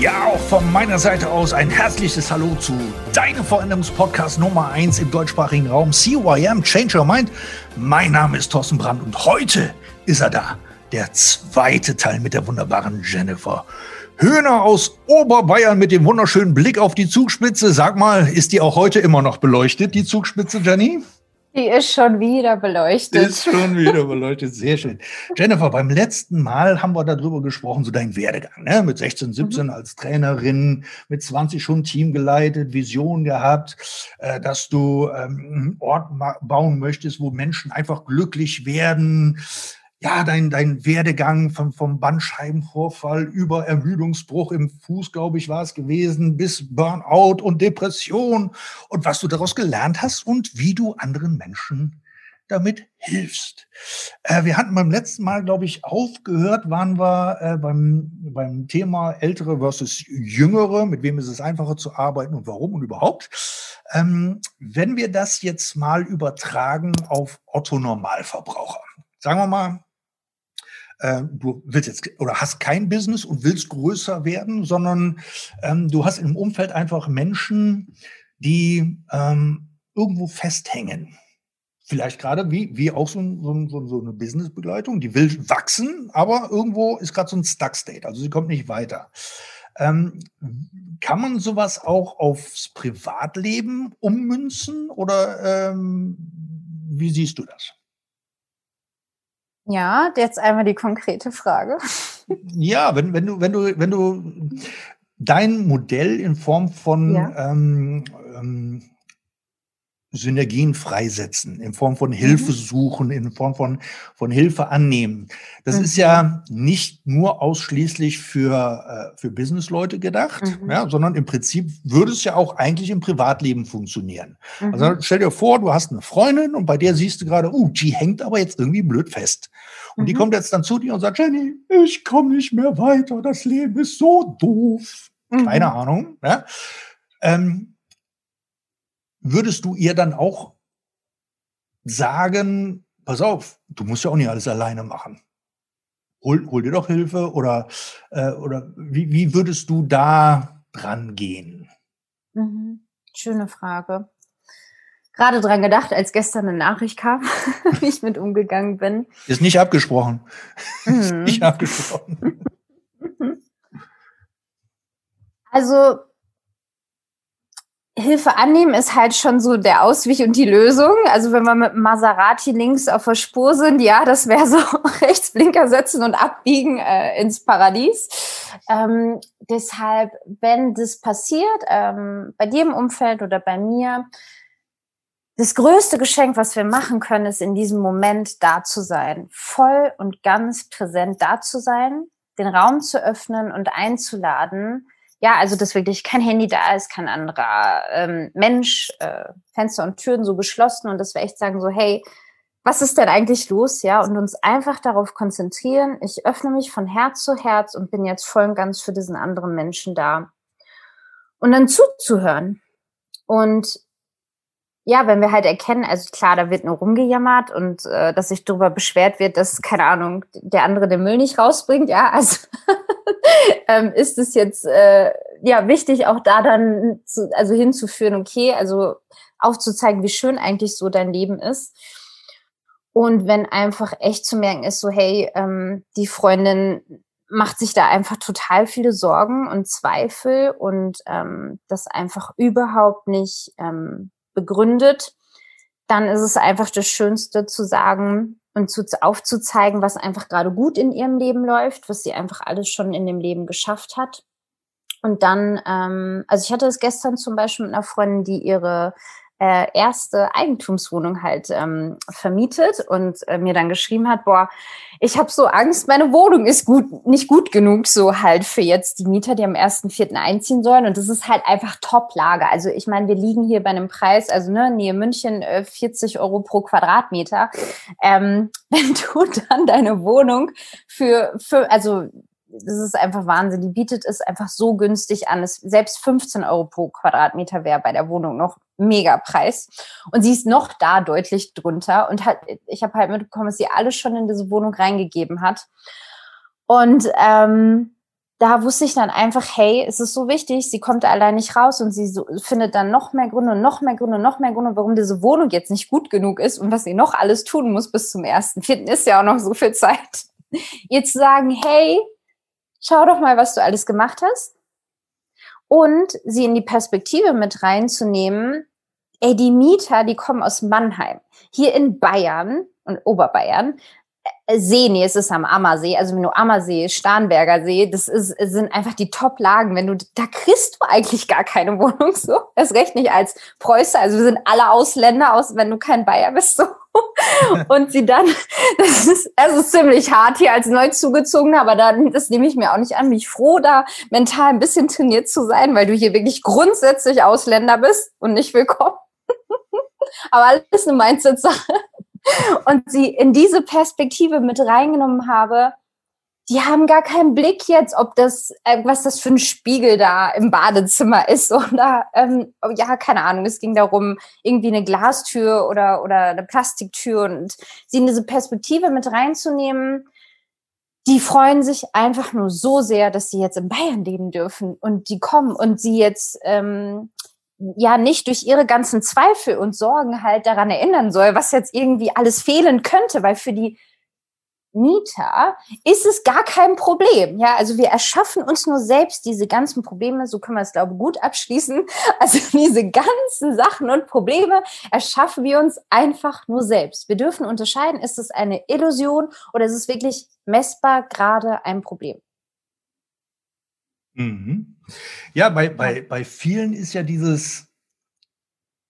Ja, auch von meiner Seite aus ein herzliches Hallo zu deinem Veränderungspodcast Nummer 1 im deutschsprachigen Raum, CYM Change Your Mind. Mein Name ist Thorsten Brandt und heute ist er da, der zweite Teil mit der wunderbaren Jennifer. Höhner aus Oberbayern mit dem wunderschönen Blick auf die Zugspitze. Sag mal, ist die auch heute immer noch beleuchtet, die Zugspitze, Jenny? Die ist schon wieder beleuchtet. Ist schon wieder beleuchtet, sehr schön. Jennifer, beim letzten Mal haben wir darüber gesprochen, so dein Werdegang, ne? mit 16, 17 mhm. als Trainerin, mit 20 schon Team geleitet, Vision gehabt, äh, dass du ähm, einen Ort bauen möchtest, wo Menschen einfach glücklich werden, ja, dein, dein Werdegang vom, vom Bandscheibenvorfall über Ermüdungsbruch im Fuß, glaube ich, war es gewesen, bis Burnout und Depression und was du daraus gelernt hast und wie du anderen Menschen damit hilfst. Äh, wir hatten beim letzten Mal, glaube ich, aufgehört, waren wir äh, beim, beim Thema Ältere versus Jüngere, mit wem ist es einfacher zu arbeiten und warum und überhaupt. Ähm, wenn wir das jetzt mal übertragen auf Otto Normalverbraucher, sagen wir mal, äh, du willst jetzt oder hast kein Business und willst größer werden, sondern ähm, du hast im Umfeld einfach Menschen, die ähm, irgendwo festhängen. Vielleicht gerade wie, wie auch so, ein, so, so eine Businessbegleitung, die will wachsen, aber irgendwo ist gerade so ein Stuck-State, also sie kommt nicht weiter. Ähm, kann man sowas auch aufs Privatleben ummünzen oder ähm, wie siehst du das? Ja, jetzt einmal die konkrete Frage. Ja, wenn, wenn du, wenn du, wenn du dein Modell in Form von ja. ähm, ähm, Synergien freisetzen, in Form von Hilfe mhm. suchen, in Form von, von Hilfe annehmen. Das mhm. ist ja nicht nur ausschließlich für, äh, für Businessleute gedacht, mhm. ja, sondern im Prinzip würde es ja auch eigentlich im Privatleben funktionieren. Also mhm. stell dir vor, du hast eine Freundin und bei der siehst du gerade, uh, die hängt aber jetzt irgendwie blöd fest. Und die mhm. kommt jetzt dann zu dir und sagt, Jenny, ich komme nicht mehr weiter, das Leben ist so doof. Keine mhm. Ahnung. Ja? Ähm, würdest du ihr dann auch sagen, pass auf, du musst ja auch nicht alles alleine machen. Hol, hol dir doch Hilfe oder, äh, oder wie, wie würdest du da dran gehen? Mhm. Schöne Frage. Gerade dran gedacht, als gestern eine Nachricht kam, wie ich mit umgegangen bin. Ist nicht abgesprochen. Mhm. Ist nicht abgesprochen. Also Hilfe annehmen ist halt schon so der Ausweg und die Lösung. Also wenn wir mit Maserati links auf der Spur sind, ja, das wäre so rechts Blinker setzen und abbiegen äh, ins Paradies. Ähm, deshalb, wenn das passiert, ähm, bei dir im Umfeld oder bei mir, das größte Geschenk, was wir machen können, ist in diesem Moment da zu sein, voll und ganz präsent da zu sein, den Raum zu öffnen und einzuladen, ja, also dass wirklich kein Handy da ist, kein anderer ähm, Mensch, äh, Fenster und Türen so geschlossen und dass wir echt sagen so, hey, was ist denn eigentlich los, ja? Und uns einfach darauf konzentrieren, ich öffne mich von Herz zu Herz und bin jetzt voll und ganz für diesen anderen Menschen da. Und dann zuzuhören. Und ja, wenn wir halt erkennen, also klar, da wird nur rumgejammert und äh, dass sich darüber beschwert wird, dass, keine Ahnung, der andere den Müll nicht rausbringt, ja, also ähm, ist es jetzt äh, ja wichtig, auch da dann zu, also hinzuführen, okay, also aufzuzeigen, wie schön eigentlich so dein Leben ist. Und wenn einfach echt zu merken ist, so, hey, ähm, die Freundin macht sich da einfach total viele Sorgen und Zweifel und ähm, das einfach überhaupt nicht ähm, begründet, dann ist es einfach das Schönste zu sagen und zu, aufzuzeigen, was einfach gerade gut in ihrem Leben läuft, was sie einfach alles schon in dem Leben geschafft hat. Und dann, ähm, also ich hatte es gestern zum Beispiel mit einer Freundin, die ihre äh, erste Eigentumswohnung halt ähm, vermietet und äh, mir dann geschrieben hat, boah, ich habe so Angst, meine Wohnung ist gut, nicht gut genug so halt für jetzt die Mieter, die am 1.4. einziehen sollen. Und das ist halt einfach Top-Lage. Also ich meine, wir liegen hier bei einem Preis, also ne, Nähe München, äh, 40 Euro pro Quadratmeter. Ähm, wenn du dann deine Wohnung für, für also das ist einfach Wahnsinn. Die bietet es einfach so günstig an. Es, selbst 15 Euro pro Quadratmeter wäre bei der Wohnung noch mega Preis. Und sie ist noch da deutlich drunter. Und hat, ich habe halt mitbekommen, dass sie alles schon in diese Wohnung reingegeben hat. Und ähm, da wusste ich dann einfach, hey, es ist so wichtig, sie kommt allein nicht raus und sie so, findet dann noch mehr Gründe noch mehr Gründe noch mehr Gründe, warum diese Wohnung jetzt nicht gut genug ist und was sie noch alles tun muss bis zum ersten. Vierten ist ja auch noch so viel Zeit. Jetzt sagen, hey, schau doch mal, was du alles gemacht hast. Und sie in die Perspektive mit reinzunehmen, ey, die Mieter, die kommen aus Mannheim. Hier in Bayern und Oberbayern See, nee, es ist am Ammersee, also wenn du Ammersee, Starnberger See, das ist, sind einfach die Top-Lagen. Wenn du, da kriegst du eigentlich gar keine Wohnung so. Das recht nicht als Preußer, also wir sind alle Ausländer, aus, wenn du kein Bayer bist so. Und sie dann, das ist, es ist ziemlich hart hier als neu zugezogen, aber dann, das nehme ich mir auch nicht an. Bin ich froh, da mental ein bisschen trainiert zu sein, weil du hier wirklich grundsätzlich Ausländer bist und nicht willkommen. aber alles eine Mindset-Sache und sie in diese Perspektive mit reingenommen habe, die haben gar keinen Blick jetzt, ob das, äh, was das für ein Spiegel da im Badezimmer ist oder, ähm, ja, keine Ahnung, es ging darum, irgendwie eine Glastür oder, oder eine Plastiktür und sie in diese Perspektive mit reinzunehmen, die freuen sich einfach nur so sehr, dass sie jetzt in Bayern leben dürfen und die kommen und sie jetzt ähm, ja nicht durch ihre ganzen Zweifel und Sorgen halt daran erinnern soll, was jetzt irgendwie alles fehlen könnte, weil für die Mieter ist es gar kein Problem. Ja, also wir erschaffen uns nur selbst diese ganzen Probleme, so können wir es glaube ich gut abschließen. Also diese ganzen Sachen und Probleme erschaffen wir uns einfach nur selbst. Wir dürfen unterscheiden, ist es eine Illusion oder ist es wirklich messbar gerade ein Problem? Mhm. Ja, bei, bei, bei vielen ist ja dieses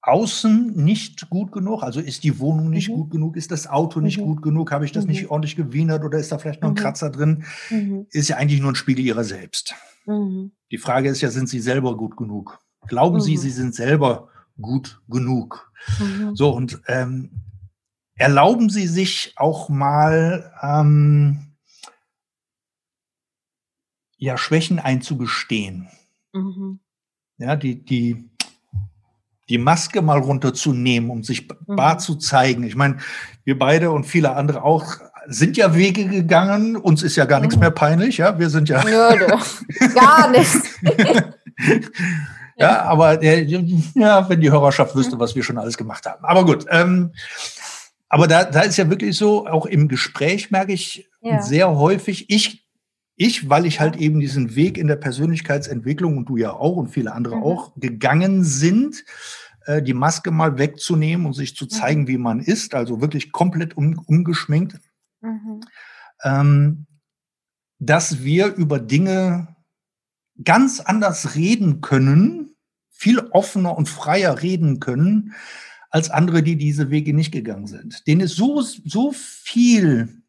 Außen nicht gut genug, also ist die Wohnung nicht mhm. gut genug, ist das Auto nicht mhm. gut genug, habe ich das mhm. nicht ordentlich gewienert oder ist da vielleicht noch ein mhm. Kratzer drin, mhm. ist ja eigentlich nur ein Spiegel ihrer selbst. Mhm. Die Frage ist ja, sind sie selber gut genug? Glauben sie, sie sind selber gut genug? So, und ähm, erlauben sie sich auch mal ähm, ja, Schwächen einzugestehen. Mhm. Ja, die, die, die Maske mal runterzunehmen, um sich mhm. bar zu zeigen. Ich meine, wir beide und viele andere auch sind ja Wege gegangen. Uns ist ja gar mhm. nichts mehr peinlich, ja. Wir sind ja. Nö, gar nichts. ja, aber ja, wenn die Hörerschaft wüsste, was wir schon alles gemacht haben. Aber gut. Ähm, aber da, da ist ja wirklich so, auch im Gespräch merke ich ja. sehr häufig, ich ich, weil ich halt eben diesen Weg in der Persönlichkeitsentwicklung und du ja auch und viele andere mhm. auch gegangen sind, äh, die Maske mal wegzunehmen und sich zu zeigen, mhm. wie man ist, also wirklich komplett um, umgeschminkt, mhm. ähm, dass wir über Dinge ganz anders reden können, viel offener und freier reden können, als andere, die diese Wege nicht gegangen sind. Denen ist so, so viel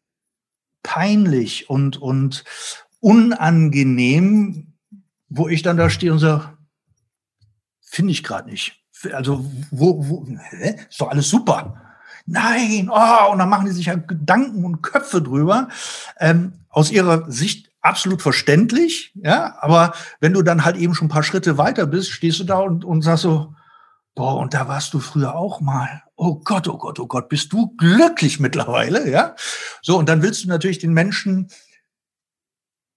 peinlich und, und unangenehm, wo ich dann da stehe und sage, finde ich gerade nicht. Also, wo, wo, hä? ist doch alles super. Nein, oh, und dann machen die sich ja Gedanken und Köpfe drüber. Ähm, aus ihrer Sicht absolut verständlich, ja, aber wenn du dann halt eben schon ein paar Schritte weiter bist, stehst du da und, und sagst so, boah, und da warst du früher auch mal oh Gott, oh Gott, oh Gott, bist du glücklich mittlerweile, ja? So, und dann willst du natürlich den Menschen,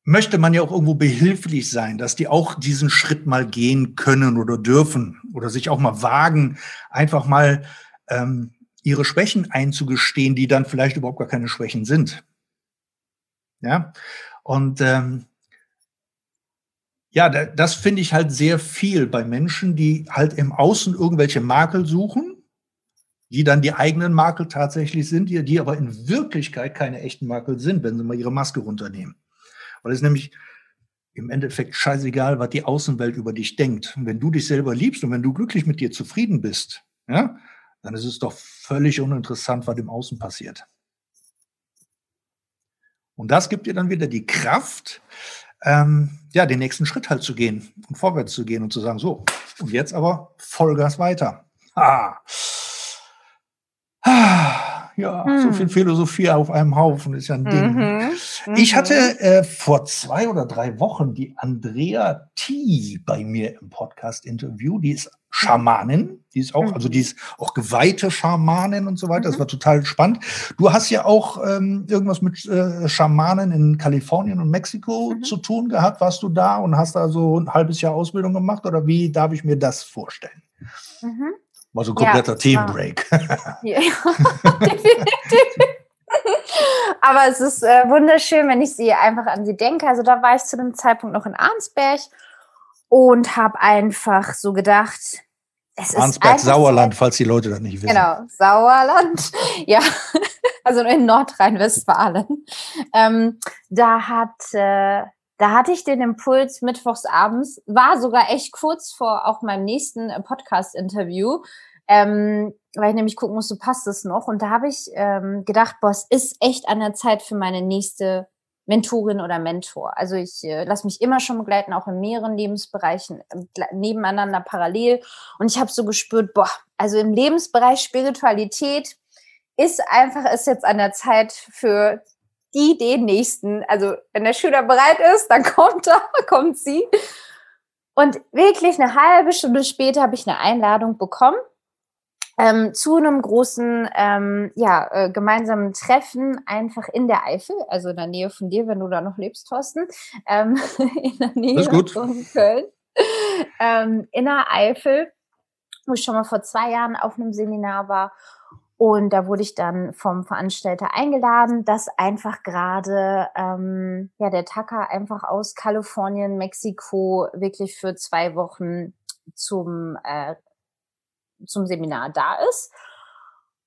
möchte man ja auch irgendwo behilflich sein, dass die auch diesen Schritt mal gehen können oder dürfen oder sich auch mal wagen, einfach mal ähm, ihre Schwächen einzugestehen, die dann vielleicht überhaupt gar keine Schwächen sind. Ja, und ähm, ja, das finde ich halt sehr viel bei Menschen, die halt im Außen irgendwelche Makel suchen die dann die eigenen Makel tatsächlich sind, die, aber in Wirklichkeit keine echten Makel sind, wenn sie mal ihre Maske runternehmen. Weil es nämlich im Endeffekt scheißegal, was die Außenwelt über dich denkt. Und wenn du dich selber liebst und wenn du glücklich mit dir zufrieden bist, ja, dann ist es doch völlig uninteressant, was im Außen passiert. Und das gibt dir dann wieder die Kraft, ähm, ja, den nächsten Schritt halt zu gehen und vorwärts zu gehen und zu sagen, so, und jetzt aber Vollgas weiter. Ah. Ah, ja, hm. so viel Philosophie auf einem Haufen ist ja ein Ding. Mhm. Ich hatte mhm. äh, vor zwei oder drei Wochen die Andrea T. bei mir im Podcast-Interview. Die ist Schamanin, die ist auch, also die ist auch geweihte Schamanin und so weiter. Das mhm. war total spannend. Du hast ja auch ähm, irgendwas mit äh, Schamanen in Kalifornien und Mexiko mhm. zu tun gehabt. Warst du da und hast da so ein halbes Jahr Ausbildung gemacht oder wie darf ich mir das vorstellen? Mhm. War so ein kompletter ja, Themenbreak. Ja. Aber es ist äh, wunderschön, wenn ich sie einfach an sie denke. Also da war ich zu dem Zeitpunkt noch in Arnsberg und habe einfach so gedacht, es Arnsberg, ist Sauerland, falls die Leute das nicht wissen. Genau, Sauerland, ja, also in Nordrhein-Westfalen. Ähm, da hat, äh, da hatte ich den Impuls mittwochs abends, war sogar echt kurz vor auch meinem nächsten äh, Podcast-Interview, ähm, weil ich nämlich gucken musste, passt es noch? Und da habe ich ähm, gedacht, boah, es ist echt an der Zeit für meine nächste Mentorin oder Mentor. Also ich äh, lasse mich immer schon begleiten, auch in mehreren Lebensbereichen äh, nebeneinander parallel. Und ich habe so gespürt, boah, also im Lebensbereich Spiritualität ist einfach ist jetzt an der Zeit für die den nächsten. Also wenn der Schüler bereit ist, dann kommt er, kommt sie. Und wirklich eine halbe Stunde später habe ich eine Einladung bekommen ähm, zu einem großen ähm, ja, äh, gemeinsamen Treffen einfach in der Eifel, also in der Nähe von dir, wenn du da noch lebst, Thorsten, ähm, in der Nähe von Köln, ähm, in der Eifel, wo ich schon mal vor zwei Jahren auf einem Seminar war. Und da wurde ich dann vom Veranstalter eingeladen, dass einfach gerade ähm, ja der Tacker einfach aus Kalifornien, Mexiko wirklich für zwei Wochen zum äh, zum Seminar da ist.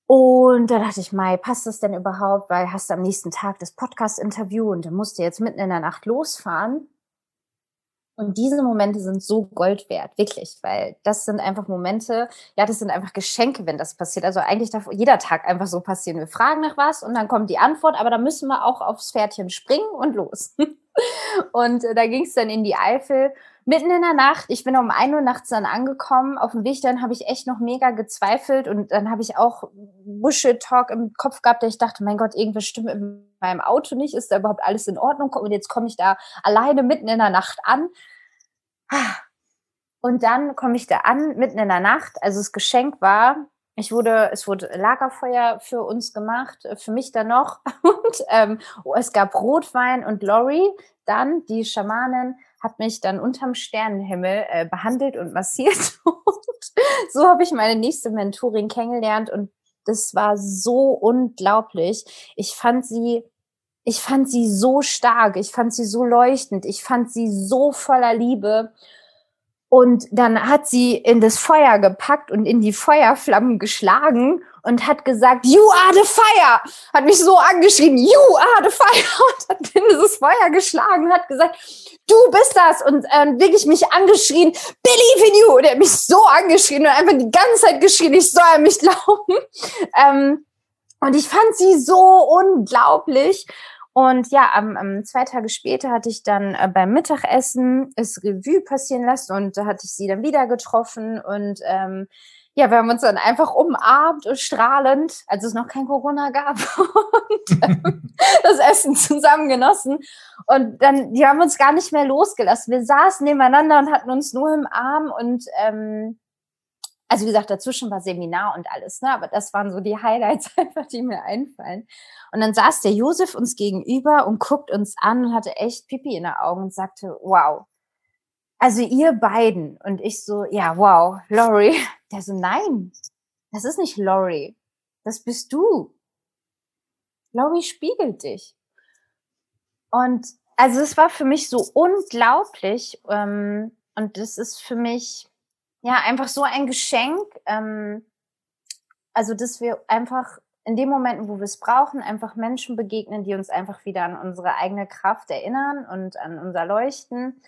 Und da dachte ich, Mai, passt das denn überhaupt? Weil hast du am nächsten Tag das Podcast-Interview und dann musst du jetzt mitten in der Nacht losfahren. Und diese Momente sind so Gold wert, wirklich, weil das sind einfach Momente, ja, das sind einfach Geschenke, wenn das passiert. Also eigentlich darf jeder Tag einfach so passieren. Wir fragen nach was und dann kommt die Antwort, aber da müssen wir auch aufs Pferdchen springen und los. und äh, da ging es dann in die Eifel mitten in der Nacht, ich bin um ein Uhr nachts dann angekommen. Auf dem Weg dann habe ich echt noch mega gezweifelt und dann habe ich auch Bullshit-Talk im Kopf gehabt, der ich dachte, mein Gott, irgendwas stimmt in meinem Auto nicht, ist da überhaupt alles in Ordnung? Und jetzt komme ich da alleine mitten in der Nacht an. Und dann komme ich da an, mitten in der Nacht. Also das Geschenk war, ich wurde, es wurde Lagerfeuer für uns gemacht, für mich dann noch. Und ähm, oh, es gab Rotwein und Lori, dann die Schamanin hat mich dann unterm Sternenhimmel äh, behandelt und massiert. und so habe ich meine nächste Mentorin kennengelernt und das war so unglaublich. Ich fand sie, ich fand sie so stark, ich fand sie so leuchtend, ich fand sie so voller Liebe. Und dann hat sie in das Feuer gepackt und in die Feuerflammen geschlagen und hat gesagt, you are the fire. Hat mich so angeschrien, you are the fire. Und hat in dieses Feuer geschlagen und hat gesagt, du bist das. Und äh, wirklich mich angeschrien, believe in you. Und er hat mich so angeschrien und einfach die ganze Zeit geschrien, ich soll an mich glauben. Ähm, und ich fand sie so unglaublich. Und ja, am, am zwei Tage später hatte ich dann äh, beim Mittagessen es Revue passieren lassen und da hatte ich sie dann wieder getroffen und ähm, ja, wir haben uns dann einfach umarmt und strahlend, als es noch kein Corona gab, und ähm, das Essen zusammen genossen. Und dann, die haben uns gar nicht mehr losgelassen. Wir saßen nebeneinander und hatten uns nur im Arm und ähm, also wie gesagt, dazwischen war Seminar und alles, ne? Aber das waren so die Highlights einfach, die mir einfallen. Und dann saß der Josef uns gegenüber und guckt uns an und hatte echt Pipi in den Augen und sagte, wow, also ihr beiden. Und ich so, ja, wow, Lori. Der so, nein, das ist nicht Lori. Das bist du. Lori spiegelt dich. Und also es war für mich so unglaublich. Ähm, und das ist für mich ja einfach so ein Geschenk. Ähm, also, dass wir einfach in den Momenten, wo wir es brauchen, einfach Menschen begegnen, die uns einfach wieder an unsere eigene Kraft erinnern und an unser Leuchten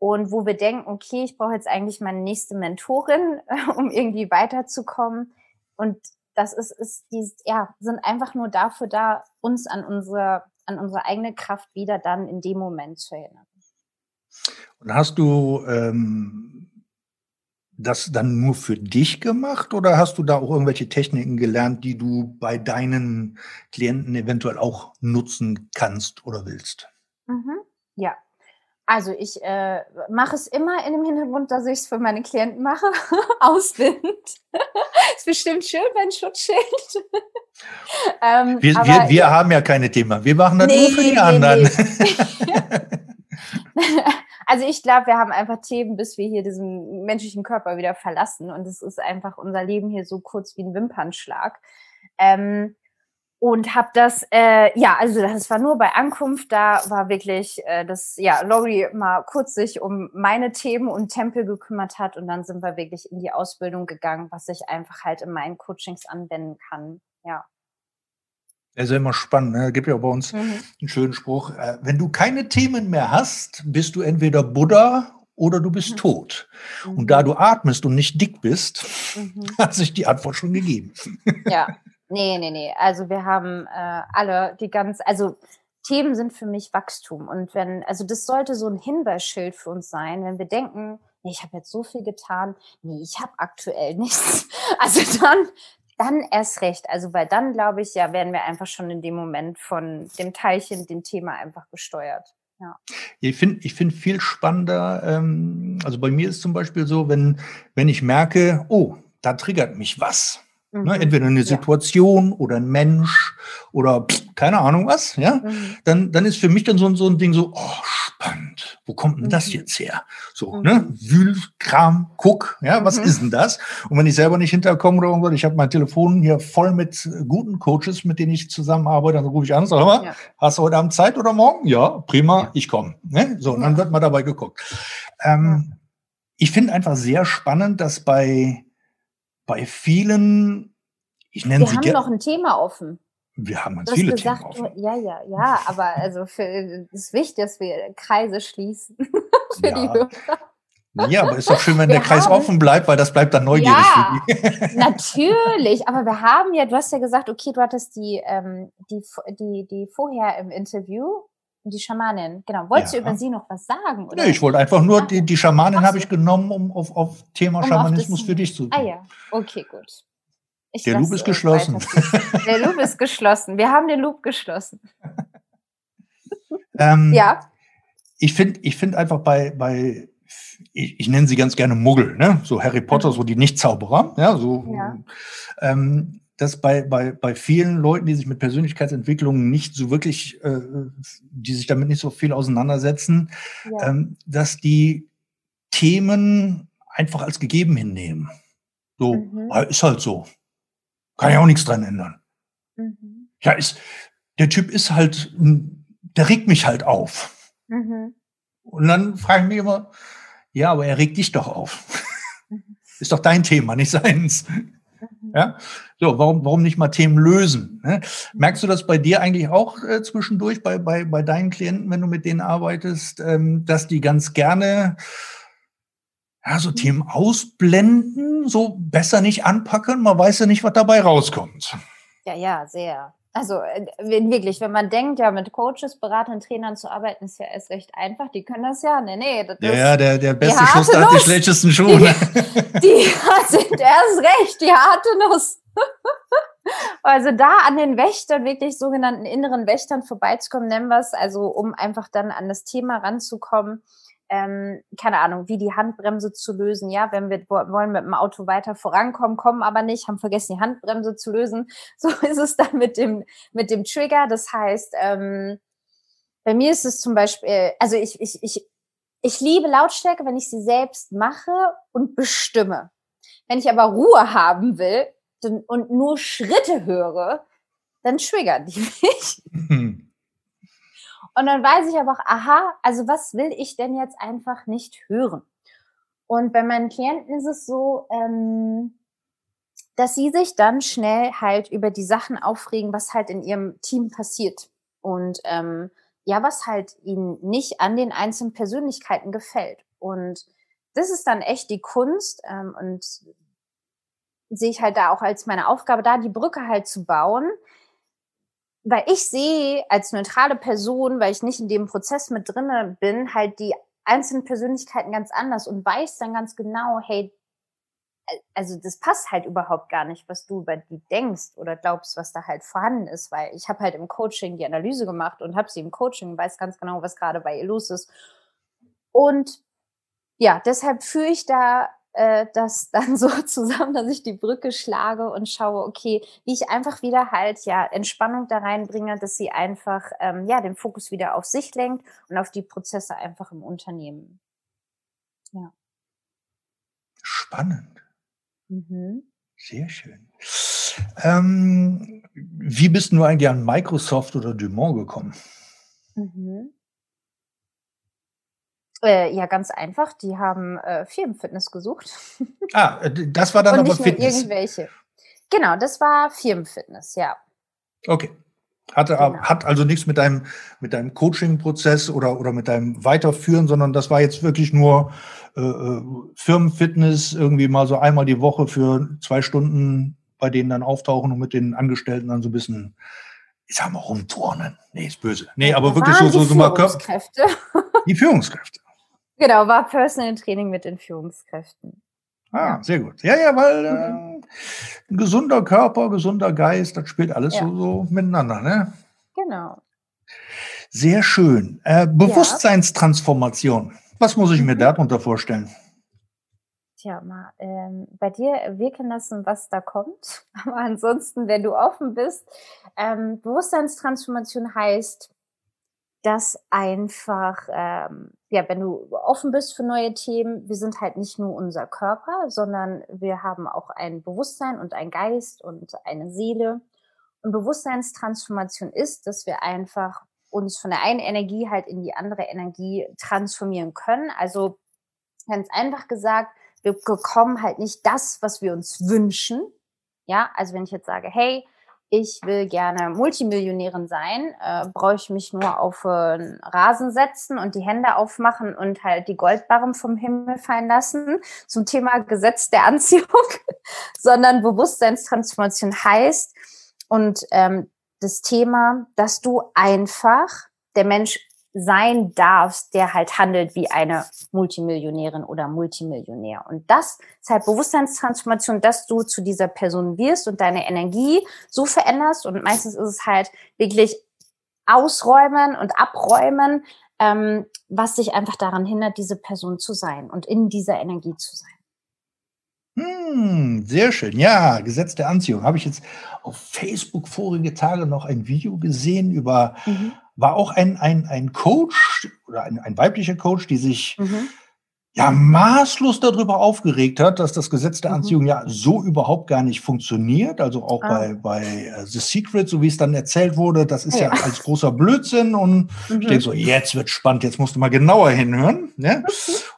und wo wir denken, okay, ich brauche jetzt eigentlich meine nächste Mentorin, um irgendwie weiterzukommen, und das ist, ist die, ja, sind einfach nur dafür da, uns an unsere, an unsere eigene Kraft wieder dann in dem Moment zu erinnern. Und hast du ähm, das dann nur für dich gemacht oder hast du da auch irgendwelche Techniken gelernt, die du bei deinen Klienten eventuell auch nutzen kannst oder willst? Mhm. Ja, also ich äh, mache es immer in dem Hintergrund, dass ich es für meine Klienten mache. Ausbild. ist bestimmt schön, wenn Schutzschild. ähm, wir, wir, wir haben ja keine Themen. Wir machen das nee, nur für die nee, anderen. Nee. also ich glaube, wir haben einfach Themen, bis wir hier diesen menschlichen Körper wieder verlassen. Und es ist einfach unser Leben hier so kurz wie ein Wimpernschlag. Ähm, und habe das, äh, ja, also das war nur bei Ankunft, da war wirklich, äh, dass ja Lori mal kurz sich um meine Themen und Tempel gekümmert hat und dann sind wir wirklich in die Ausbildung gegangen, was ich einfach halt in meinen Coachings anwenden kann, ja. Das ist immer spannend. Ne? Gibt ja bei uns mhm. einen schönen Spruch. Äh, wenn du keine Themen mehr hast, bist du entweder Buddha oder du bist mhm. tot. Mhm. Und da du atmest und nicht dick bist, mhm. hat sich die Antwort schon gegeben. Ja, Nee, nee, nee. Also wir haben äh, alle die ganz, also Themen sind für mich Wachstum. Und wenn, also das sollte so ein Hinweisschild für uns sein, wenn wir denken, nee, ich habe jetzt so viel getan, nee, ich habe aktuell nichts. Also dann, dann erst recht. Also weil dann, glaube ich, ja, werden wir einfach schon in dem Moment von dem Teilchen, dem Thema einfach gesteuert. Ja. Ich finde ich finde viel spannender, ähm, also bei mir ist zum Beispiel so, wenn, wenn ich merke, oh, da triggert mich was mhm. Ne, entweder eine Situation ja. oder ein Mensch oder pff, keine Ahnung was, ja, mhm. dann, dann ist für mich dann so, so ein Ding so, oh, spannend, wo kommt denn mhm. das jetzt her? So, mhm. ne, Wühl, Kram, guck, ja, was mhm. ist denn das? Und wenn ich selber nicht hinterkomme oder irgendwas, ich habe mein Telefon hier voll mit guten Coaches, mit denen ich zusammenarbeite, dann rufe ich an, sag mal, ja. hast du heute Abend Zeit oder morgen? Ja, prima, ja. ich komme. Ne? So, und dann wird mal dabei geguckt. Ähm, ich finde einfach sehr spannend, dass bei bei vielen, ich nenne wir sie. Wir haben noch ein Thema offen. Wir haben ganz viele gesagt, Themen offen. Ja, ja, ja, aber also für, es ist wichtig, dass wir Kreise schließen für ja. die Hörer. Ja, aber ist doch schön, wenn wir der Kreis haben, offen bleibt, weil das bleibt dann neugierig ja, für die. natürlich, aber wir haben ja, du hast ja gesagt, okay, du hattest die, ähm, die, die, die vorher im Interview die Schamanin, genau. Wolltest ja. du über sie noch was sagen? Oder? Nee, ich wollte einfach nur, die, die Schamanin habe ich genommen, um auf, auf Thema um Schamanismus für dich zu tun. Ah ja, okay, gut. Ich der Loop ist geschlossen. Der Loop ist geschlossen. Wir haben den Loop geschlossen. ähm, ja. Ich finde ich find einfach bei, bei ich, ich nenne sie ganz gerne Muggel, ne? so Harry Potter, mhm. so die Nicht-Zauberer, ja, so, ja. Ähm, dass bei, bei, bei vielen Leuten, die sich mit Persönlichkeitsentwicklung nicht so wirklich, äh, die sich damit nicht so viel auseinandersetzen, ja. ähm, dass die Themen einfach als gegeben hinnehmen. So, mhm. ist halt so. Kann ja auch nichts dran ändern. Mhm. Ja, ist, der Typ ist halt, der regt mich halt auf. Mhm. Und dann frage ich mich immer, ja, aber er regt dich doch auf. Mhm. ist doch dein Thema, nicht seins. Ja? So, warum, warum nicht mal Themen lösen? Ne? Merkst du das bei dir eigentlich auch äh, zwischendurch, bei, bei, bei deinen Klienten, wenn du mit denen arbeitest, ähm, dass die ganz gerne ja, so Themen ausblenden, so besser nicht anpacken, man weiß ja nicht, was dabei rauskommt. Ja, ja, sehr. Also äh, wirklich, wenn man denkt, ja, mit Coaches, Beratern, Trainern zu arbeiten, ist ja erst recht einfach. Die können das ja. Nee, nee. Das ja, ja, der, der beste Schuss hat die schlechtesten Schuhe. Die, die sind erst recht, die harte Nuss. also da an den Wächtern, wirklich sogenannten inneren Wächtern vorbeizukommen, nennen wir es, also um einfach dann an das Thema ranzukommen ähm, keine Ahnung, wie die Handbremse zu lösen. Ja, wenn wir wollen mit dem Auto weiter vorankommen, kommen aber nicht, haben vergessen, die Handbremse zu lösen. So ist es dann mit dem, mit dem Trigger. Das heißt, ähm, bei mir ist es zum Beispiel, also ich, ich, ich, ich liebe Lautstärke, wenn ich sie selbst mache und bestimme. Wenn ich aber Ruhe haben will und nur Schritte höre, dann triggern die mich. Und dann weiß ich aber auch, aha, also was will ich denn jetzt einfach nicht hören? Und bei meinen Klienten ist es so, ähm, dass sie sich dann schnell halt über die Sachen aufregen, was halt in ihrem Team passiert. Und ähm, ja, was halt ihnen nicht an den einzelnen Persönlichkeiten gefällt. Und das ist dann echt die Kunst. Ähm, und sehe ich halt da auch als meine Aufgabe, da die Brücke halt zu bauen. Weil ich sehe als neutrale Person, weil ich nicht in dem Prozess mit drinne bin, halt die einzelnen Persönlichkeiten ganz anders und weiß dann ganz genau, hey, also das passt halt überhaupt gar nicht, was du über die denkst oder glaubst, was da halt vorhanden ist, weil ich habe halt im Coaching die Analyse gemacht und habe sie im Coaching, weiß ganz genau, was gerade bei ihr los ist. Und ja, deshalb führe ich da äh, das dann so zusammen, dass ich die Brücke schlage und schaue, okay, wie ich einfach wieder halt ja Entspannung da reinbringe, dass sie einfach ähm, ja den Fokus wieder auf sich lenkt und auf die Prozesse einfach im Unternehmen. Ja. Spannend. Mhm. Sehr schön. Ähm, wie bist du eigentlich an Microsoft oder Dumont gekommen? Mhm. Äh, ja, ganz einfach. Die haben äh, Firmenfitness gesucht. Ah, äh, das war dann Und aber nicht Fitness. irgendwelche. Genau, das war Firmenfitness, ja. Okay. Hatte, Genau. Hat also nichts mit deinem, mit deinem Coaching-Prozess oder, oder mit deinem Weiterführen, sondern das war jetzt wirklich nur äh, äh, Firmenfitness, irgendwie mal so einmal die Woche für zwei Stunden bei denen dann auftauchen und mit den Angestellten dann so ein bisschen, ich sag mal, rumturnen. Nee, ist böse. Nee, aber wirklich so, so, die so mal Körper, Führungskräfte. die Führungskräfte. Genau, war Personal Training mit den Führungskräften. Ah, Ja. sehr gut. Ja, ja, weil äh, ein gesunder Körper, gesunder Geist, das spielt alles Ja. so, so miteinander, ne? Genau. Sehr schön. Äh, Bewusstseinstransformation. Was muss ich mir Mhm. darunter vorstellen? Tja, mal ähm, bei dir wirken lassen, was da kommt. Aber ansonsten, wenn du offen bist, ähm, Bewusstseinstransformation heißt, dass einfach, ähm, ja, wenn du offen bist für neue Themen, wir sind halt nicht nur unser Körper, sondern wir haben auch ein Bewusstsein und ein Geist und eine Seele. Und Bewusstseinstransformation ist, dass wir einfach uns von der einen Energie halt in die andere Energie transformieren können. Also ganz einfach gesagt, wir bekommen halt nicht das, was wir uns wünschen. Ja, also wenn ich jetzt sage, hey, ich will gerne Multimillionärin sein, äh, brauche ich mich nur auf einen Rasen setzen und die Hände aufmachen und halt die Goldbarren vom Himmel fallen lassen zum Thema Gesetz der Anziehung, sondern Bewusstseinstransformation heißt und ähm, das Thema, dass du einfach der Mensch sein darfst, der halt handelt wie eine Multimillionärin oder Multimillionär. Und das ist halt Bewusstseinstransformation, dass du zu dieser Person wirst und deine Energie so veränderst. Und meistens ist es halt wirklich ausräumen und abräumen, ähm, was dich einfach daran hindert, diese Person zu sein und in dieser Energie zu sein. Hm, sehr schön. Ja, Gesetz der Anziehung. Habe ich jetzt auf Facebook vorige Tage noch ein Video gesehen über, Mhm. War auch ein, ein, ein Coach oder ein, ein weiblicher Coach, die sich Mhm. ja maßlos darüber aufgeregt hat, dass das Gesetz der Mhm. Anziehung ja so überhaupt gar nicht funktioniert. Also auch Ah. bei, bei äh, The Secret, so wie es dann erzählt wurde, das ist ja, Ja. als großer Blödsinn. Und ich denke Mhm. so, jetzt wird spannend, jetzt musst du mal genauer hinhören. Ne?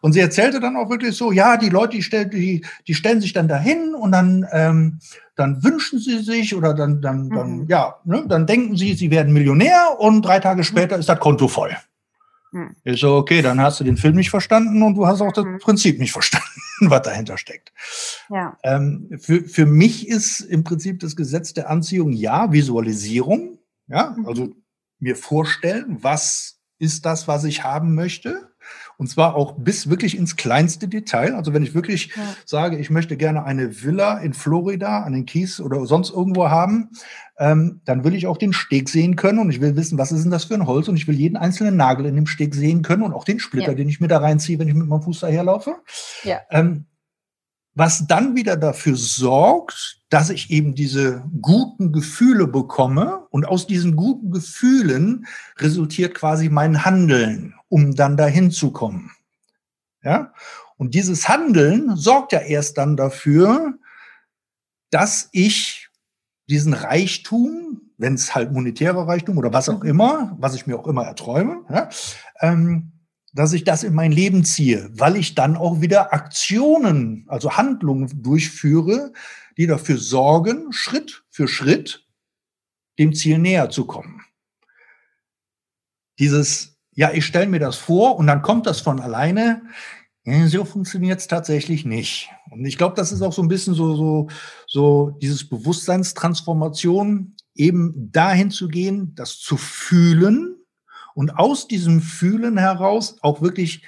Und sie erzählte dann auch wirklich so, ja, die Leute, die, stell, die, die stellen sich dann dahin und dann, ähm, dann wünschen sie sich oder dann, dann, dann, Mhm. ja, ne, dann denken sie, sie werden Millionär und drei Tage später ist das Konto voll. Mhm. Ich so, okay, dann hast du den Film nicht verstanden und du hast auch das Mhm. Prinzip nicht verstanden, was dahinter steckt. Ja. Ähm, für, für mich ist im Prinzip das Gesetz der Anziehung ja Visualisierung. Ja, Mhm. also mir vorstellen, was ist das, was ich haben möchte. Und zwar auch bis wirklich ins kleinste Detail. Also wenn ich wirklich Ja. sage, ich möchte gerne eine Villa in Florida an den Kies oder sonst irgendwo haben, ähm, dann will ich auch den Steg sehen können und ich will wissen, was ist denn das für ein Holz und ich will jeden einzelnen Nagel in dem Steg sehen können und auch den Splitter, Ja. den ich mir da reinziehe, wenn ich mit meinem Fuß daherlaufe. Ja. Ähm, was dann wieder dafür sorgt, dass ich eben diese guten Gefühle bekomme und aus diesen guten Gefühlen resultiert quasi mein Handeln, um dann dahin zu kommen. Ja? Und dieses Handeln sorgt ja erst dann dafür, dass ich diesen Reichtum, wenn es halt monetärer Reichtum oder was auch Mhm. immer, was ich mir auch immer erträume, ja, ähm, dass ich das in mein Leben ziehe, weil ich dann auch wieder Aktionen, also Handlungen durchführe, die dafür sorgen, Schritt für Schritt dem Ziel näher zu kommen. Dieses, ja, ich stelle mir das vor und dann kommt das von alleine, So funktioniert es tatsächlich nicht. Und ich glaube, das ist auch so ein bisschen so, so, so dieses Bewusstseinstransformation, eben dahin zu gehen, das zu fühlen und aus diesem Fühlen heraus auch wirklich,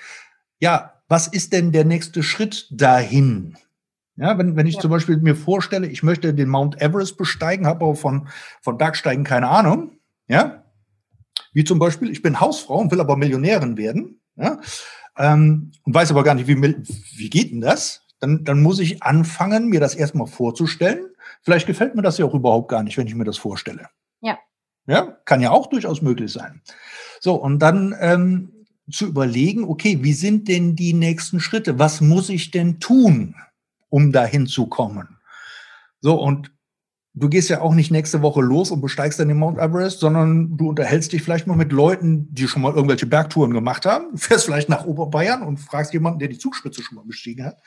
ja, was ist denn der nächste Schritt dahin? Ja, wenn, wenn ich ja. zum Beispiel mir vorstelle, ich möchte den Mount Everest besteigen, habe aber von, von Bergsteigen keine Ahnung, ja, wie zum Beispiel, ich bin Hausfrau und will aber Millionärin werden, ja, ähm, und weiß aber gar nicht, wie, wie geht denn das? Dann, dann muss ich anfangen, mir das erstmal vorzustellen. Vielleicht gefällt mir das ja auch überhaupt gar nicht, wenn ich mir das vorstelle. Ja. Ja, kann ja auch durchaus möglich sein. So, und dann ähm, zu überlegen, okay, wie sind denn die nächsten Schritte? Was muss ich denn tun, um dahin zu kommen? So, und du gehst ja auch nicht nächste Woche los und besteigst dann den Mount Everest, sondern du unterhältst dich vielleicht mal mit Leuten, die schon mal irgendwelche Bergtouren gemacht haben, fährst vielleicht nach Oberbayern und fragst jemanden, der die Zugspitze schon mal bestiegen hat.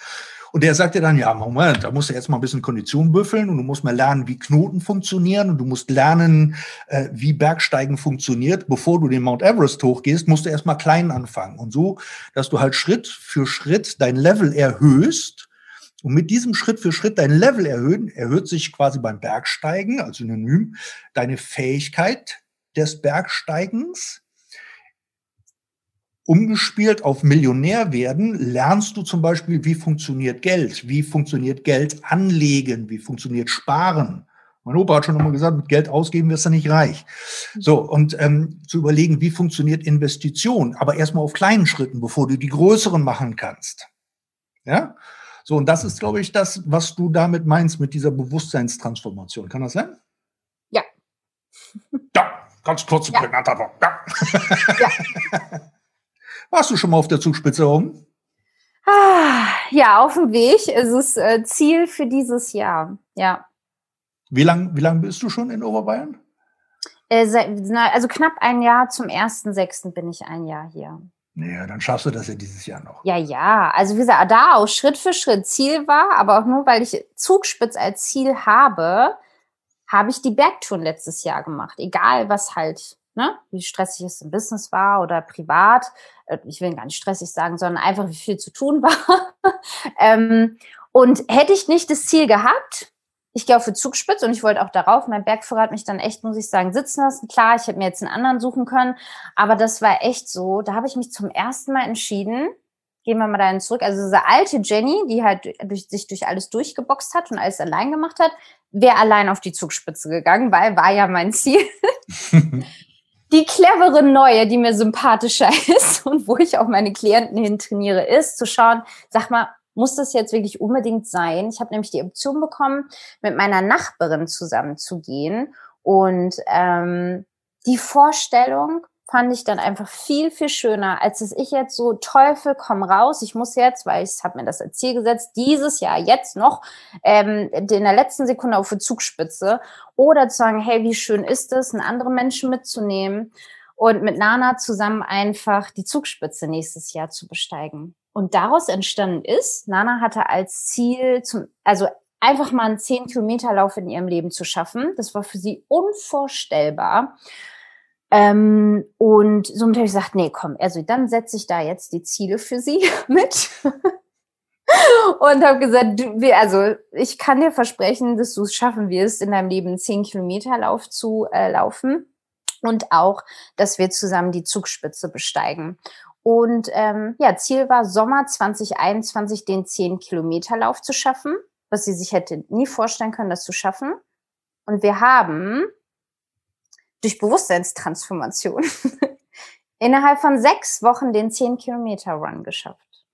Und der sagt dir dann, ja, Moment, da musst du jetzt mal ein bisschen Kondition büffeln und du musst mal lernen, wie Knoten funktionieren und du musst lernen, äh, wie Bergsteigen funktioniert. Bevor du den Mount Everest hochgehst, musst du erstmal klein anfangen. Und so, dass du halt Schritt für Schritt dein Level erhöhst und mit diesem Schritt für Schritt dein Level erhöhen, erhöht sich quasi beim Bergsteigen, als Synonym, deine Fähigkeit des Bergsteigens. Umgespielt auf Millionär werden, lernst du zum Beispiel, wie funktioniert Geld, wie funktioniert Geld anlegen, wie funktioniert Sparen. Mein Opa hat schon immer gesagt, mit Geld ausgeben wirst du nicht reich. So, und ähm, zu überlegen, wie funktioniert Investition, aber erstmal auf kleinen Schritten, bevor du die größeren machen kannst. Ja? So, und das ist, glaube ich, das, was du damit meinst mit dieser Bewusstseinstransformation. Kann das sein? Ja. Ja, ganz kurz und ja. prägnant aber. Ja. ja. Warst du schon mal auf der Zugspitze oben? Ah, ja, auf dem Weg. Es ist äh, Ziel für dieses Jahr. Ja. Wie lange wie lang bist du schon in Oberbayern? Äh, also knapp ein Jahr. Zum 1.6. bin ich ein Jahr hier. Naja, dann schaffst du das ja dieses Jahr noch. Ja, ja. Also wie gesagt, da auch Schritt für Schritt Ziel war, aber auch nur, weil ich Zugspitz als Ziel habe, habe ich die Bergtouren letztes Jahr gemacht. Egal, was halt, ne, wie stressig es im Business war oder privat. Äh, ich will gar nicht stressig sagen, sondern einfach, wie viel zu tun war. ähm, und hätte ich nicht das Ziel gehabt, ich gehe auf die Zugspitze und ich wollte auch darauf. Mein Bergführer hat mich dann echt, muss ich sagen, sitzen lassen. Klar, ich hätte mir jetzt einen anderen suchen können, aber das war echt so. Da habe ich mich zum ersten Mal entschieden, gehen wir mal dahin zurück. Also diese alte Jenny, die halt durch, sich durch alles durchgeboxt hat und alles allein gemacht hat, wäre allein auf die Zugspitze gegangen, weil war ja mein Ziel. die clevere Neue, die mir sympathischer ist und wo ich auch meine Klienten hin trainiere, ist zu schauen, sag mal, muss das jetzt wirklich unbedingt sein? Ich habe nämlich die Option bekommen, mit meiner Nachbarin zusammen zu gehen. Und ähm, die Vorstellung fand ich dann einfach viel, viel schöner, als dass ich jetzt so, Teufel, komm raus, ich muss jetzt, weil ich habe mir das als Ziel gesetzt, dieses Jahr jetzt noch ähm, in der letzten Sekunde auf die Zugspitze oder zu sagen, hey, wie schön ist es, einen anderen Menschen mitzunehmen und mit Nana zusammen einfach die Zugspitze nächstes Jahr zu besteigen. Und daraus entstanden ist, Nana hatte als Ziel zum, also einfach mal einen 10 Kilometer Lauf in ihrem Leben zu schaffen. Das war für sie unvorstellbar. Ähm, und somit habe ich gesagt, nee, komm, also dann setze ich da jetzt die Ziele für sie mit. und habe gesagt, du, also ich kann dir versprechen, dass du es schaffen wirst, in deinem Leben 10 Kilometer Lauf zu äh, laufen und auch, dass wir zusammen die Zugspitze besteigen. Und ähm, ja, Ziel war Sommer 2021 den 10-Kilometer-Lauf zu schaffen, was sie sich hätte nie vorstellen können, das zu schaffen. Und wir haben durch Bewusstseinstransformation innerhalb von sechs Wochen den 10-Kilometer-Run geschafft.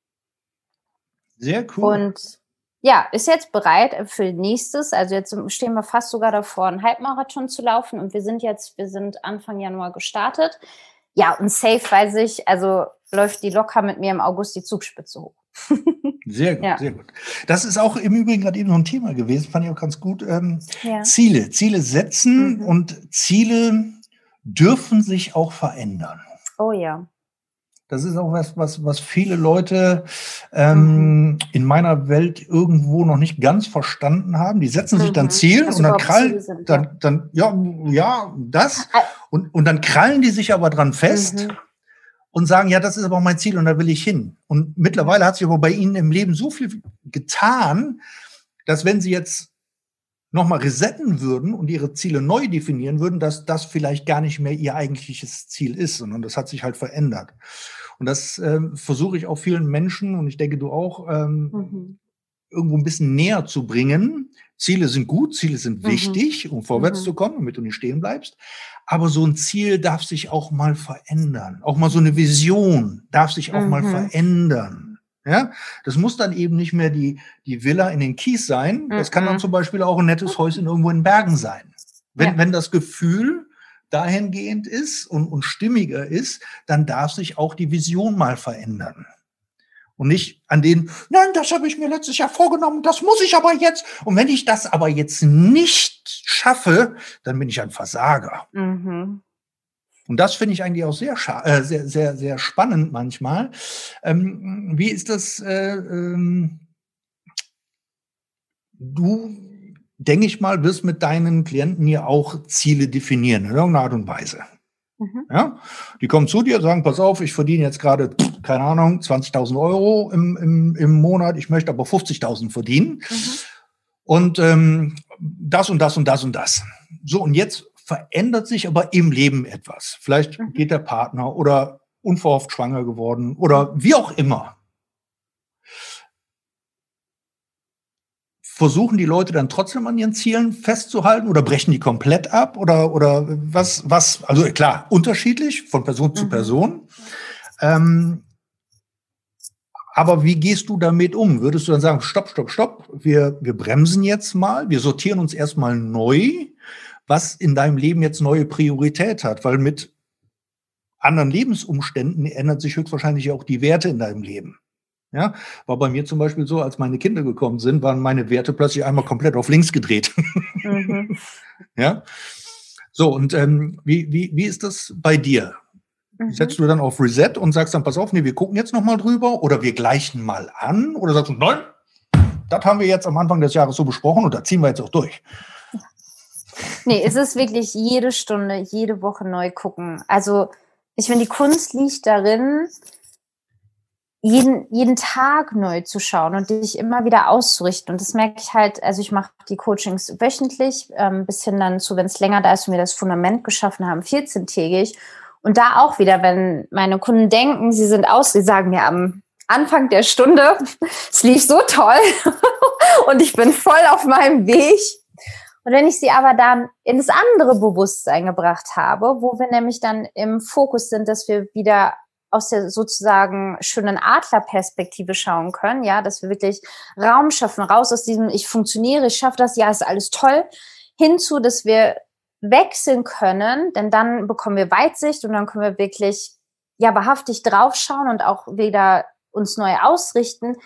Sehr cool. Und ja, ist jetzt bereit für nächstes. Also jetzt stehen wir fast sogar davor, einen Halbmarathon zu laufen. Und wir sind jetzt, wir sind Anfang Januar gestartet. Ja, und safe weiß ich, also läuft die locker mit mir im August die Zugspitze hoch. Sehr gut, ja. sehr gut. Das ist auch im Übrigen gerade eben so ein Thema gewesen, fand ich auch ganz gut. Ähm, ja. Ziele, Ziele setzen mhm. und Ziele dürfen sich auch verändern. Oh ja. Das ist auch was, was, was viele Leute ähm, mhm. in meiner Welt irgendwo noch nicht ganz verstanden haben. Die setzen sich dann mhm. Ziel und dann krallen, sind, dann, dann, ja, ja, das. Und, und dann krallen die sich aber dran fest. Mhm und sagen, ja, das ist aber auch mein Ziel und da will ich hin. Und mittlerweile hat sich aber bei Ihnen im Leben so viel getan, dass wenn Sie jetzt nochmal resetten würden und ihre Ziele neu definieren würden, dass das vielleicht gar nicht mehr ihr eigentliches Ziel ist, sondern das hat sich halt verändert. Und das ähm, versuche ich auch vielen Menschen, und ich denke du auch, ähm, mhm. irgendwo ein bisschen näher zu bringen. Ziele sind gut, Ziele sind mhm. wichtig, um vorwärts mhm. zu kommen, damit du nicht stehen bleibst. Aber so ein Ziel darf sich auch mal verändern. Auch mal so eine Vision darf sich auch mal mhm. verändern. Ja, das muss dann eben nicht mehr die, die Villa in den Kies sein. Das kann dann zum Beispiel auch ein nettes Häuschen irgendwo in Bergen sein. Wenn, ja. wenn das Gefühl dahingehend ist und, und stimmiger ist, dann darf sich auch die Vision mal verändern. Und nicht an den, nein, das habe ich mir letztes Jahr vorgenommen, das muss ich aber jetzt. Und wenn ich das aber jetzt nicht schaffe, dann bin ich ein Versager. Mhm. Und das finde ich eigentlich auch sehr, äh, sehr, sehr, sehr spannend manchmal. Ähm, wie ist das? Äh, ähm, du, denke ich mal, wirst mit deinen Klienten ja auch Ziele definieren, in irgendeiner Art und Weise. Mhm. Ja? Die kommen zu dir, sagen, pass auf, ich verdiene jetzt gerade, keine Ahnung, 20.000 Euro im, im, im Monat, ich möchte aber 50.000 verdienen. Mhm. Und ähm, das und das und das und das. So, und jetzt verändert sich aber im Leben etwas. Vielleicht mhm. geht der Partner oder unverhofft schwanger geworden oder wie auch immer. Versuchen die Leute dann trotzdem an ihren Zielen festzuhalten oder brechen die komplett ab oder, oder was, was, also klar, unterschiedlich von Person mhm. zu Person. Ähm, aber wie gehst du damit um? Würdest du dann sagen, stopp, stopp, stopp, wir, wir bremsen jetzt mal, wir sortieren uns erstmal neu was in deinem Leben jetzt neue Priorität hat, weil mit anderen Lebensumständen ändert sich höchstwahrscheinlich auch die Werte in deinem Leben. Ja, war bei mir zum Beispiel so, als meine Kinder gekommen sind, waren meine Werte plötzlich einmal komplett auf links gedreht. Mhm. ja, so und ähm, wie, wie, wie ist das bei dir? Mhm. Setzt du dann auf Reset und sagst dann, pass auf, nee, wir gucken jetzt nochmal drüber oder wir gleichen mal an oder sagst du, nein, das haben wir jetzt am Anfang des Jahres so besprochen und da ziehen wir jetzt auch durch. Nee, es ist wirklich jede Stunde, jede Woche neu gucken. Also ich finde, die Kunst liegt darin, jeden, jeden Tag neu zu schauen und dich immer wieder auszurichten. Und das merke ich halt, also ich mache die Coachings wöchentlich, ähm, bis hin dann zu, wenn es länger da ist und wir das Fundament geschaffen haben, 14-tägig. Und da auch wieder, wenn meine Kunden denken, sie sind aus, sie sagen mir am Anfang der Stunde, es lief so toll und ich bin voll auf meinem Weg. Und wenn ich sie aber dann in das andere Bewusstsein gebracht habe, wo wir nämlich dann im Fokus sind, dass wir wieder aus der sozusagen schönen Adlerperspektive schauen können, ja, dass wir wirklich Raum schaffen, raus aus diesem ich funktioniere, ich schaffe das, ja, ist alles toll, hinzu, dass wir wechseln können, denn dann bekommen wir Weitsicht und dann können wir wirklich ja wahrhaftig draufschauen und auch wieder uns neu ausrichten,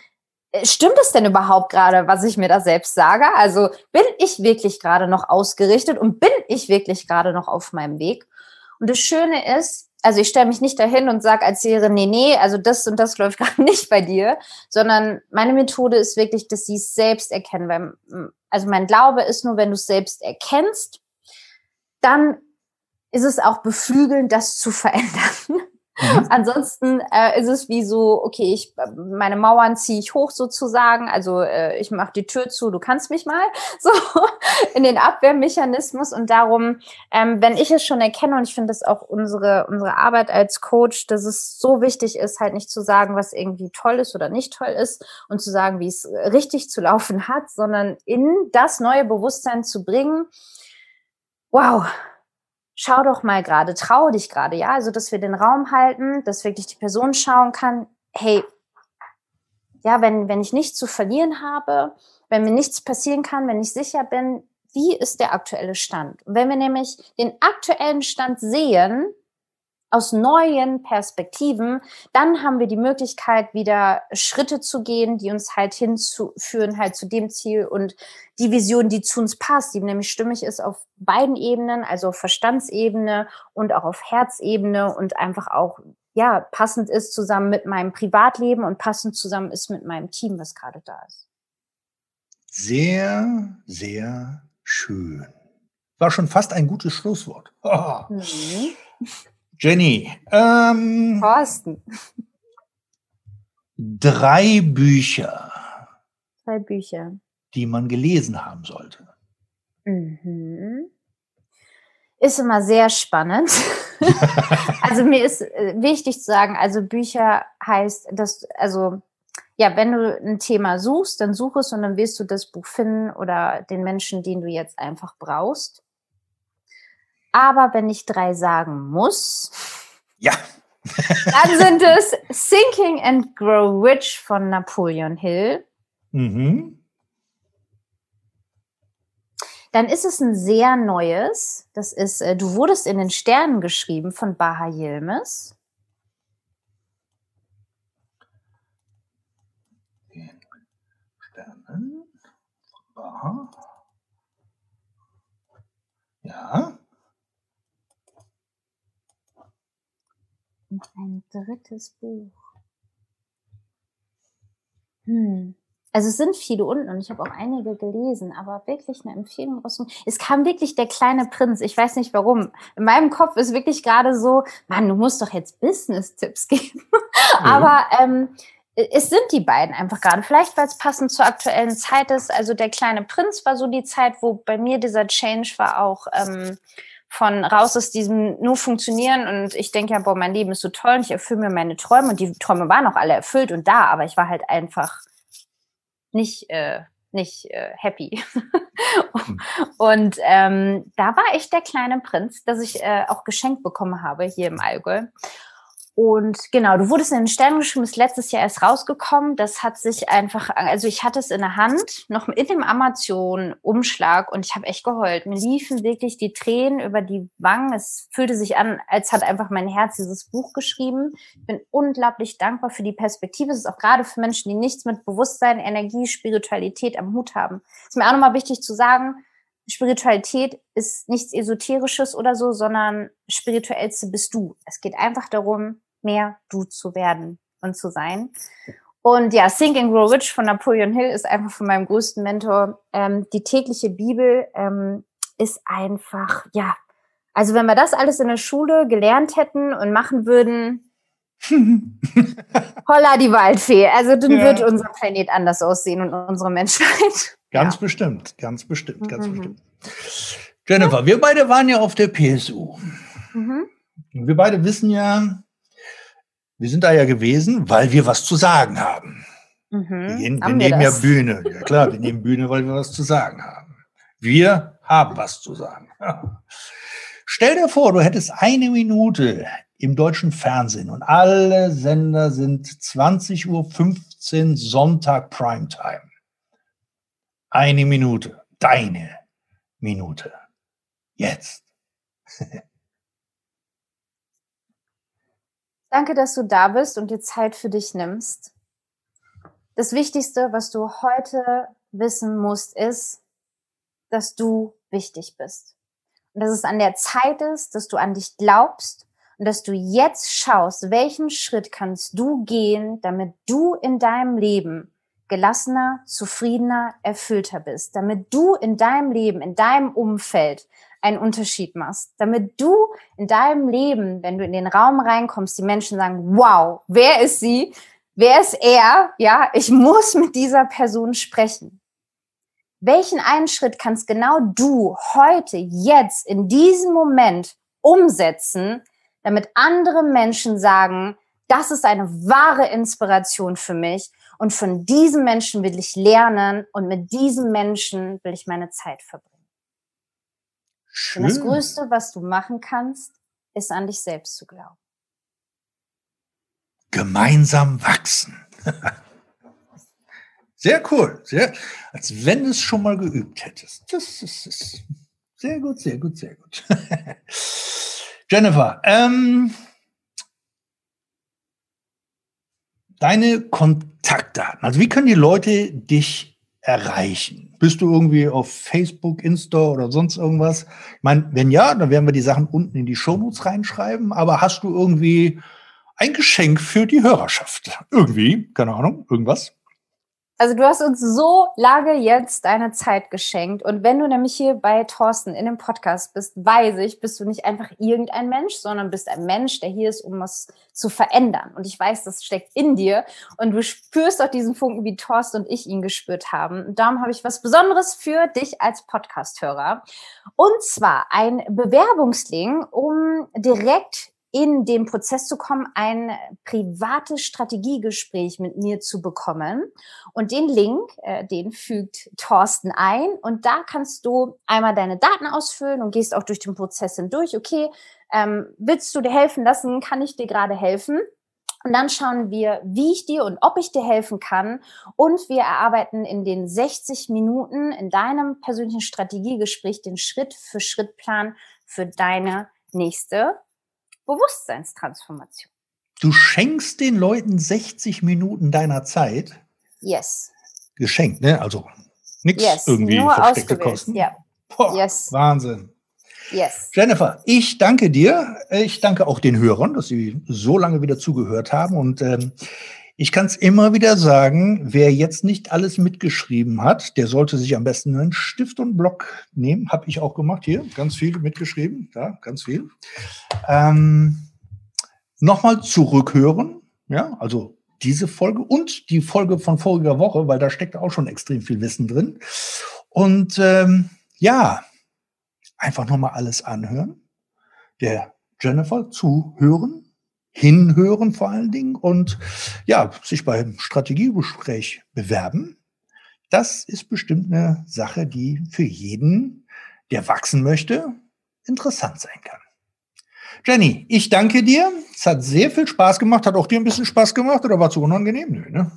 äh, stimmt es denn überhaupt gerade, was ich mir da selbst sage? Also bin ich wirklich gerade noch ausgerichtet und bin ich wirklich gerade noch auf meinem Weg? Und das Schöne ist, also ich stelle mich nicht dahin und sage als Lehrerin, nee, nee, also das und das läuft gerade nicht bei dir, sondern meine Methode ist wirklich, dass sie es selbst erkennen. Weil, also mein Glaube ist nur, wenn du es selbst erkennst, dann ist es auch beflügelnd, das zu verändern. Mhm. Ansonsten äh, ist es wie so, okay, ich meine Mauern ziehe ich hoch sozusagen, also äh, ich mache die Tür zu, du kannst mich mal, so in den Abwehrmechanismus und darum, ähm, wenn ich es schon erkenne und ich finde das auch unsere unsere Arbeit als Coach, dass es so wichtig ist, halt nicht zu sagen, was irgendwie toll ist oder nicht toll ist und zu sagen, wie es richtig zu laufen hat, sondern in das neue Bewusstsein zu bringen. Wow, schau doch mal gerade, trau dich gerade, ja, also dass wir den Raum halten, dass wirklich die Person schauen kann, hey, ja, wenn, wenn ich nichts zu verlieren habe, wenn mir nichts passieren kann, wenn ich sicher bin, wie ist der aktuelle Stand? Und wenn wir nämlich den aktuellen Stand sehen, aus neuen Perspektiven, dann haben wir die Möglichkeit, wieder Schritte zu gehen, die uns halt hinzuführen, halt zu dem Ziel und die Vision, die zu uns passt, die nämlich stimmig ist auf beiden Ebenen, also auf Verstandsebene und auch auf Herzebene und einfach auch, ja, passend ist zusammen mit meinem Privatleben und passend zusammen ist mit meinem Team, was gerade da ist. Sehr, sehr schön. War schon fast ein gutes Schlusswort. Oh. Mhm. Jenny, ähm, Thorsten. drei Bücher, Drei Bücher. die man gelesen haben sollte. Mhm. Ist immer sehr spannend. also mir ist äh, wichtig zu sagen, also Bücher heißt, dass, also ja, wenn du ein Thema suchst, dann such es und dann wirst du das Buch finden oder den Menschen, den du jetzt einfach brauchst. Aber wenn ich drei sagen muss, Ja. dann sind es Thinking and Grow Rich von Napoleon Hill. Mhm. Dann ist es ein sehr neues. Das ist äh, Du wurdest in den Sternen geschrieben von Baha Yilmaz. Sterne. Aha. Ja. Und ein drittes Buch. Hm. Also es sind viele unten und ich habe auch einige gelesen, aber wirklich eine Empfehlung raus. Es kam wirklich der kleine Prinz. Ich weiß nicht warum. In meinem Kopf ist wirklich gerade so, Mann, du musst doch jetzt Business-Tipps geben. Aber ähm, es sind die beiden einfach gerade. Vielleicht, weil es passend zur aktuellen Zeit ist. Also der kleine Prinz war so die Zeit, wo bei mir dieser Change war auch ähm, von raus aus diesem nur funktionieren und ich denke ja, boah, mein Leben ist so toll und ich erfülle mir meine Träume und die Träume waren auch alle erfüllt und da, aber ich war halt einfach nicht, äh, nicht äh, happy. und ähm, da war ich der kleine Prinz, das ich äh, auch geschenkt bekommen habe hier im Allgäu. Und genau, du wurdest in den Sternen geschrieben, ist letztes Jahr erst rausgekommen. Das hat sich einfach, also ich hatte es in der Hand, noch in dem Amazon-Umschlag und ich habe echt geheult. Mir liefen wirklich die Tränen über die Wangen. Es fühlte sich an, als hat einfach mein Herz dieses Buch geschrieben. Ich bin unglaublich dankbar für die Perspektive. Es ist auch gerade für Menschen, die nichts mit Bewusstsein, Energie, Spiritualität am Hut haben. Ist mir auch nochmal wichtig zu sagen, Spiritualität ist nichts Esoterisches oder so, sondern spirituellste bist du. Es geht einfach darum, mehr du zu werden und zu sein. Und ja, Think and Grow Rich von Napoleon Hill ist einfach von meinem größten Mentor. Ähm, die tägliche Bibel ähm, ist einfach, ja, also wenn wir das alles in der Schule gelernt hätten und machen würden, holla die Waldfee. Also dann Ja. wird unser Planet anders aussehen und unsere Menschheit. Ganz Ja. bestimmt, ganz bestimmt, ganz Mhm. bestimmt. Jennifer, wir beide waren ja auf der PSU. Mhm. Wir beide wissen ja, wir sind da ja gewesen, weil wir was zu sagen haben. Mhm. Wir, gehen, wir Haben wir nehmen ja? Bühne. Ja klar, wir nehmen Bühne, weil wir was zu sagen haben. Wir haben was zu sagen. Ja. Stell dir vor, du hättest eine Minute im deutschen Fernsehen und alle Sender sind 20.15 Uhr Sonntag Primetime. Eine Minute, deine Minute. Jetzt. Danke, dass du da bist und dir Zeit für dich nimmst. Das Wichtigste, was du heute wissen musst, ist, dass du wichtig bist. Und dass es an der Zeit ist, dass du an dich glaubst und dass du jetzt schaust, welchen Schritt kannst du gehen, damit du in deinem Leben gelassener, zufriedener, erfüllter bist, damit du in deinem Leben, in deinem Umfeld einen Unterschied machst, damit du in deinem Leben, wenn du in den Raum reinkommst, die Menschen sagen, wow, wer ist sie? Wer ist er? Ja, ich muss mit dieser Person sprechen. Welchen einen Schritt kannst genau du heute, jetzt, in diesem Moment umsetzen, damit andere Menschen sagen, das ist eine wahre Inspiration für mich und von diesem Menschen will ich lernen und mit diesem Menschen will ich meine Zeit verbringen. Und das Schön. Größte, was du machen kannst, ist an dich selbst zu glauben. Gemeinsam wachsen. Sehr cool. Sehr, als wenn du es schon mal geübt hättest. Das ist, ist sehr gut, sehr gut, sehr gut. Jennifer, ähm, deine Kontaktdaten. Also wie können die Leute dich erreichen? Bist du irgendwie auf Facebook, Insta oder sonst irgendwas? Ich meine, wenn ja, dann werden wir die Sachen unten in die Shownotes reinschreiben. Aber hast du irgendwie ein Geschenk für die Hörerschaft? Irgendwie, keine Ahnung, irgendwas? Also du hast uns so lange jetzt deine Zeit geschenkt. Und wenn du nämlich hier bei Thorsten in dem Podcast bist, weiß ich, bist du nicht einfach irgendein Mensch, sondern bist ein Mensch, der hier ist, um was zu verändern. Und ich weiß, das steckt in dir. Und du spürst auch diesen Funken, wie Thorsten und ich ihn gespürt haben. Und darum habe ich was Besonderes für dich als Podcasthörer. Und zwar ein Bewerbungslink, um direkt in den Prozess zu kommen, ein privates Strategiegespräch mit mir zu bekommen. Und den Link, äh, den fügt Thorsten ein. Und da kannst du einmal deine Daten ausfüllen und gehst auch durch den Prozess hindurch. Okay, ähm, willst du dir helfen lassen? Kann ich dir gerade helfen? Und dann schauen wir, wie ich dir und ob ich dir helfen kann. Und wir erarbeiten in den 60 Minuten in deinem persönlichen Strategiegespräch den Schritt-für-Schritt-Plan für deine nächste Bewusstseinstransformation. Du schenkst den Leuten 60 Minuten deiner Zeit. Yes. Geschenkt, ne? Also nichts yes. irgendwie Nur versteckte Kosten. Ja. Boah, yes. Wahnsinn. Yes. Jennifer, ich danke dir. Ich danke auch den Hörern, dass sie so lange wieder zugehört haben. Und ähm, ich kann es immer wieder sagen, wer jetzt nicht alles mitgeschrieben hat, der sollte sich am besten einen Stift und Block nehmen. Habe ich auch gemacht hier, ganz viel mitgeschrieben, ja, ganz viel. Ähm, Nochmal zurückhören, ja, also diese Folge und die Folge von voriger Woche, weil da steckt auch schon extrem viel Wissen drin. Und ähm, ja, einfach nochmal alles anhören, der Jennifer zuhören hinhören vor allen Dingen und ja, sich beim Strategiegespräch bewerben. Das ist bestimmt eine Sache, die für jeden, der wachsen möchte, interessant sein kann. Jenny, ich danke dir. Es hat sehr viel Spaß gemacht. Hat auch dir ein bisschen Spaß gemacht oder war so unangenehm? Nö, ne?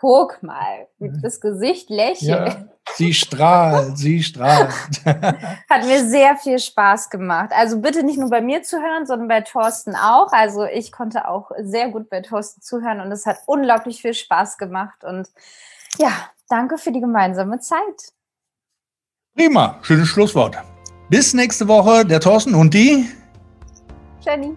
Guck mal, das Gesicht lächelt. Ja, sie strahlt, sie strahlt. Hat mir sehr viel Spaß gemacht. Also bitte nicht nur bei mir zuhören, sondern bei Thorsten auch. Also ich konnte auch sehr gut bei Thorsten zuhören und es hat unglaublich viel Spaß gemacht. Und ja, danke für die gemeinsame Zeit. Prima, schönes Schlusswort. Bis nächste Woche, der Thorsten und die Jenny.